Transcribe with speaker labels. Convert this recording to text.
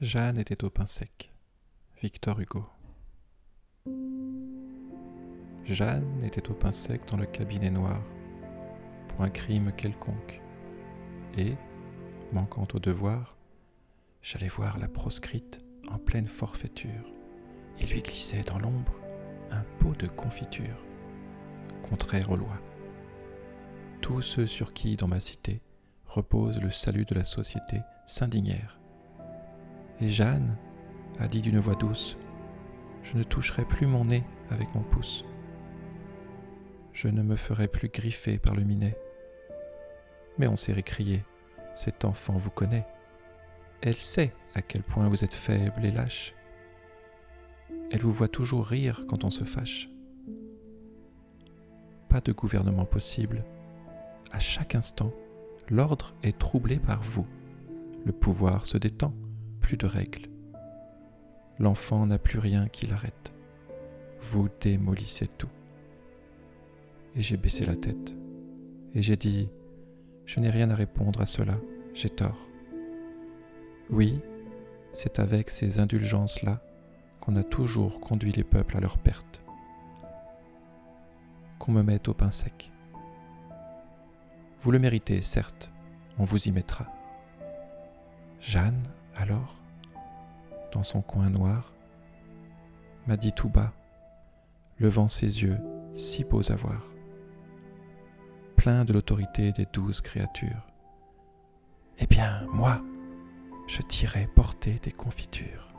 Speaker 1: Jeanne était au pain sec. Victor Hugo. Jeanne était au pain sec dans le cabinet noir pour un crime quelconque. Et, manquant au devoir, j'allais voir la proscrite en pleine forfaiture. Il lui glissait dans l'ombre un pot de confiture, contraire aux lois. Tous ceux sur qui, dans ma cité, repose le salut de la société s'indignèrent et Jeanne a dit d'une voix douce, Je ne toucherai plus mon nez avec mon pouce. Je ne me ferai plus griffer par le minet. Mais on s'est récrié, cet enfant vous connaît. Elle sait à quel point vous êtes faible et lâche. Elle vous voit toujours rire quand on se fâche. Pas de gouvernement possible. À chaque instant, l'ordre est troublé par vous. Le pouvoir se détend de règles. L'enfant n'a plus rien qui l'arrête. Vous démolissez tout. Et j'ai baissé la tête. Et j'ai dit, je n'ai rien à répondre à cela, j'ai tort. Oui, c'est avec ces indulgences-là qu'on a toujours conduit les peuples à leur perte. Qu'on me mette au pain sec. Vous le méritez, certes, on vous y mettra. Jeanne, alors? Dans son coin noir, m'a dit tout bas, levant ses yeux si beaux à voir, plein de l'autorité des douze créatures. Eh bien, moi, je t'irai porter des confitures.